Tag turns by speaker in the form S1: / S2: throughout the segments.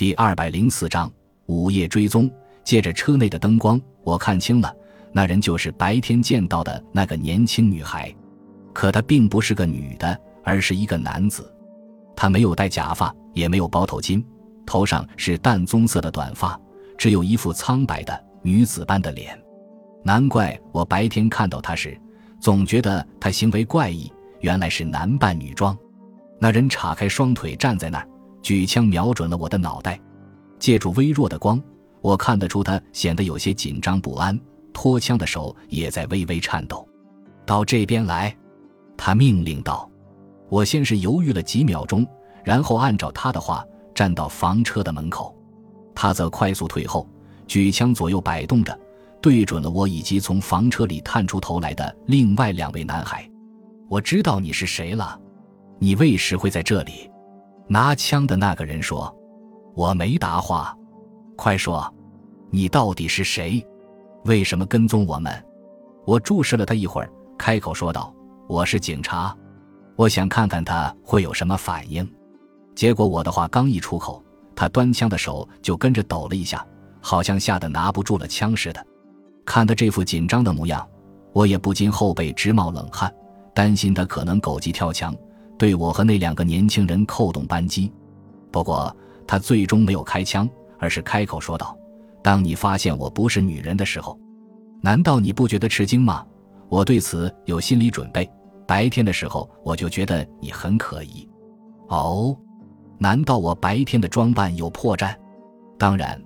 S1: 第二百零四章午夜追踪。借着车内的灯光，我看清了，那人就是白天见到的那个年轻女孩。可她并不是个女的，而是一个男子。他没有戴假发，也没有包头巾，头上是淡棕色的短发，只有一副苍白的女子般的脸。难怪我白天看到他时，总觉得他行为怪异。原来是男扮女装。那人叉开双腿站在那儿，举枪瞄准了我的脑袋。借助微弱的光，我看得出他显得有些紧张不安，托枪的手也在微微颤抖。到这边来，他命令道。我先是犹豫了几秒钟，然后按照他的话站到房车的门口。他则快速退后，举枪左右摆动着。对准了我以及从房车里探出头来的另外两位男孩，我知道你是谁了，你为时会在这里？拿枪的那个人说：“我没答话，快说，你到底是谁？为什么跟踪我们？”我注视了他一会儿，开口说道：“我是警察，我想看看他会有什么反应。”结果我的话刚一出口，他端枪的手就跟着抖了一下，好像吓得拿不住了枪似的。看他这副紧张的模样，我也不禁后背直冒冷汗，担心他可能狗急跳墙，对我和那两个年轻人扣动扳机。不过他最终没有开枪，而是开口说道：“当你发现我不是女人的时候，难道你不觉得吃惊吗？”我对此有心理准备。白天的时候我就觉得你很可疑。哦，难道我白天的装扮有破绽？当然，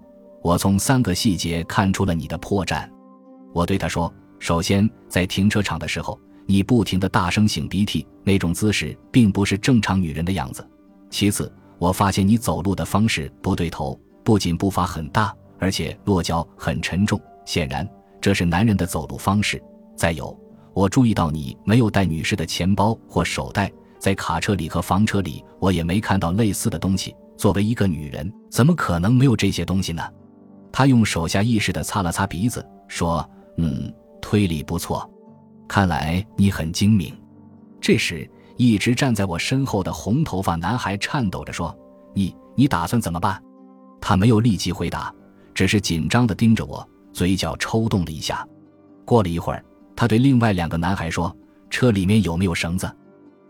S1: 我从三个细节看出了你的破绽。我对他说：“首先，在停车场的时候，你不停的大声擤鼻涕，那种姿势并不是正常女人的样子。其次，我发现你走路的方式不对头，不仅步伐很大，而且落脚很沉重，显然这是男人的走路方式。再有，我注意到你没有带女士的钱包或手袋，在卡车里和房车里，我也没看到类似的东西。作为一个女人，怎么可能没有这些东西呢？”他用手下意识地擦了擦鼻子，说。嗯，推理不错，看来你很精明。这时，一直站在我身后的红头发男孩颤抖着说：“你，你打算怎么办？”他没有立即回答，只是紧张地盯着我，嘴角抽动了一下。过了一会儿，他对另外两个男孩说：“车里面有没有绳子，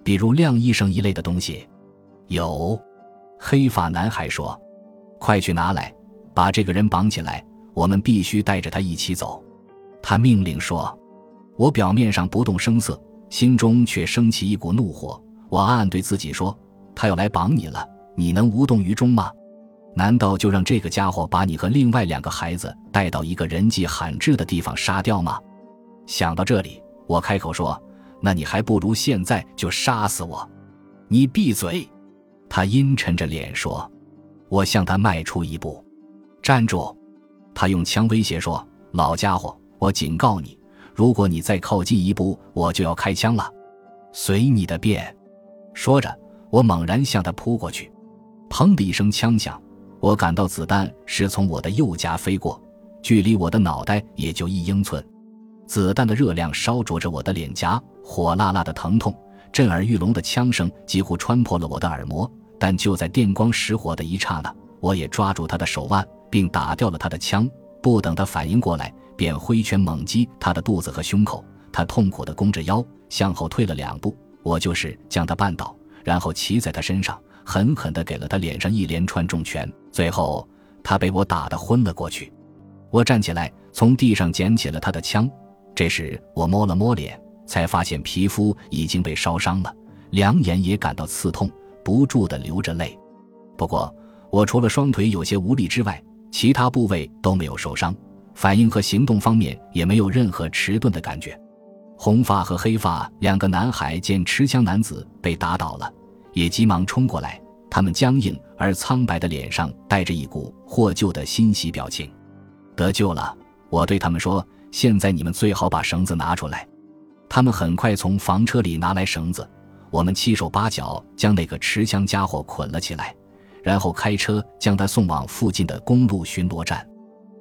S1: 比如晾衣绳一类的东西？”有，黑发男孩说：“快去拿来，把这个人绑起来，我们必须带着他一起走。”他命令说：“我表面上不动声色，心中却升起一股怒火。我暗暗对自己说：他要来绑你了，你能无动于衷吗？难道就让这个家伙把你和另外两个孩子带到一个人迹罕至的地方杀掉吗？”想到这里，我开口说：“那你还不如现在就杀死我。”你闭嘴！他阴沉着脸说。我向他迈出一步，站住！他用枪威胁说：“老家伙！”我警告你，如果你再靠近一步，我就要开枪了。随你的便。说着，我猛然向他扑过去。砰的一声枪响，我感到子弹是从我的右颊飞过，距离我的脑袋也就一英寸。子弹的热量烧灼着我的脸颊，火辣辣的疼痛，震耳欲聋的枪声几乎穿破了我的耳膜。但就在电光石火的一刹那，我也抓住他的手腕，并打掉了他的枪。不等他反应过来。便挥拳猛击他的肚子和胸口，他痛苦地弓着腰向后退了两步。我就是将他绊倒，然后骑在他身上，狠狠地给了他脸上一连串重拳。最后，他被我打得昏了过去。我站起来，从地上捡起了他的枪。这时，我摸了摸脸，才发现皮肤已经被烧伤了，两眼也感到刺痛，不住地流着泪。不过，我除了双腿有些无力之外，其他部位都没有受伤。反应和行动方面也没有任何迟钝的感觉。红发和黑发两个男孩见持枪男子被打倒了，也急忙冲过来。他们僵硬而苍白的脸上带着一股获救的欣喜表情。得救了，我对他们说：“现在你们最好把绳子拿出来。”他们很快从房车里拿来绳子，我们七手八脚将那个持枪家伙捆了起来，然后开车将他送往附近的公路巡逻站。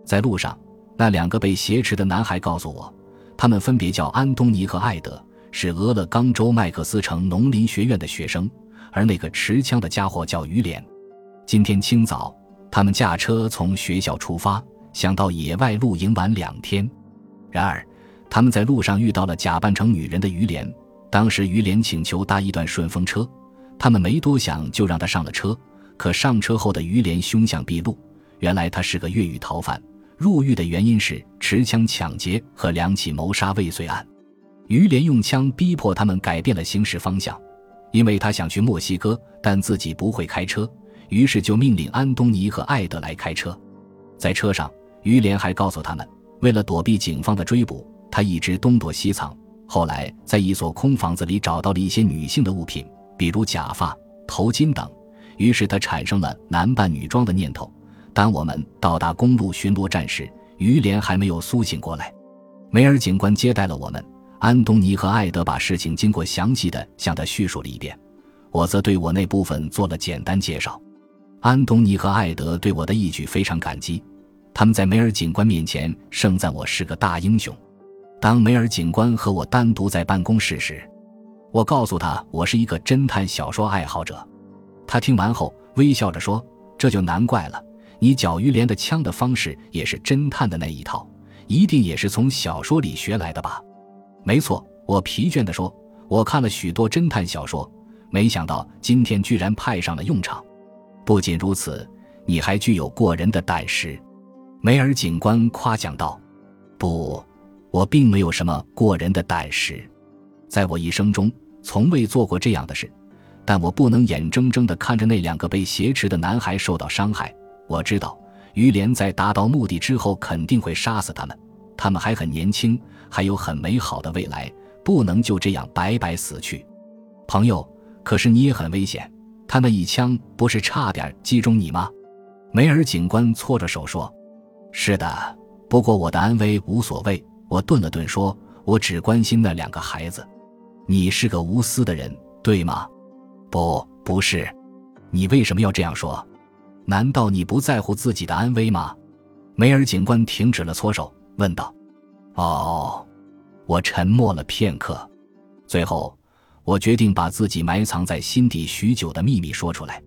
S1: 在路上。那两个被挟持的男孩告诉我，他们分别叫安东尼和艾德，是俄勒冈州麦克斯城农林学院的学生。而那个持枪的家伙叫于连。今天清早，他们驾车从学校出发，想到野外露营玩两天。然而，他们在路上遇到了假扮成女人的于连。当时于连请求搭一段顺风车，他们没多想就让他上了车。可上车后的于连凶相毕露，原来他是个越狱逃犯，入狱的原因是持枪抢劫和两起谋杀未遂案。于连用枪逼迫他们改变了行驶方向，因为他想去墨西哥，但自己不会开车，于是就命令安东尼和艾德来开车。在车上，于连还告诉他们，为了躲避警方的追捕，他一直东躲西藏。后来，在一所空房子里找到了一些女性的物品，比如假发、头巾等。于是他产生了男扮女装的念头。当我们到达公路巡逻站时，于连还没有苏醒过来。梅尔警官接待了我们，安东尼和艾德把事情经过详细的向他叙述了一遍，我则对我那部分做了简单介绍。安东尼和艾德对我的义举非常感激，他们在梅尔警官面前盛赞我是个大英雄。当梅尔警官和我单独在办公室时，我告诉他我是一个侦探小说爱好者。他听完后微笑着说：“这就难怪了，你缴于连的枪的方式也是侦探的那一套，一定也是从小说里学来的吧？”“没错。”我疲倦地说，“我看了许多侦探小说，没想到今天居然派上了用场。不仅如此，你还具有过人的胆识。”梅尔警官夸奖道。“不。”我并没有什么过人的胆识，在我一生中从未做过这样的事，但我不能眼睁睁地看着那两个被挟持的男孩受到伤害。我知道于连在达到目的之后肯定会杀死他们，他们还很年轻，还有很美好的未来，不能就这样白白死去。朋友，可是你也很危险，他那一枪不是差点击中你吗？梅尔警官搓着手说：“是的，不过我的安危无所谓。”我顿了顿，说：“我只关心那两个孩子。你是个无私的人，对吗？”“不，不是。你为什么要这样说？难道你不在乎自己的安危吗？”梅尔警官停止了搓手，问道。“哦。”我沉默了片刻，最后，我决定把自己埋藏在心底许久的秘密说出来。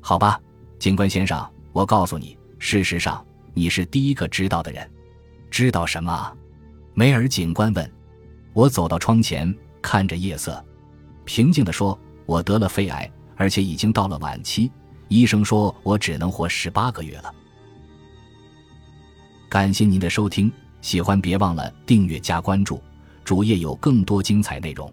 S1: 好吧，警官先生，我告诉你，事实上，你是第一个知道的人。知道什么？梅尔警官问：“我走到窗前，看着夜色，平静地说：‘我得了肺癌，而且已经到了晚期。医生说我只能活十八个月了。’感谢您的收听，喜欢别忘了订阅加关注，主页有更多精彩内容。”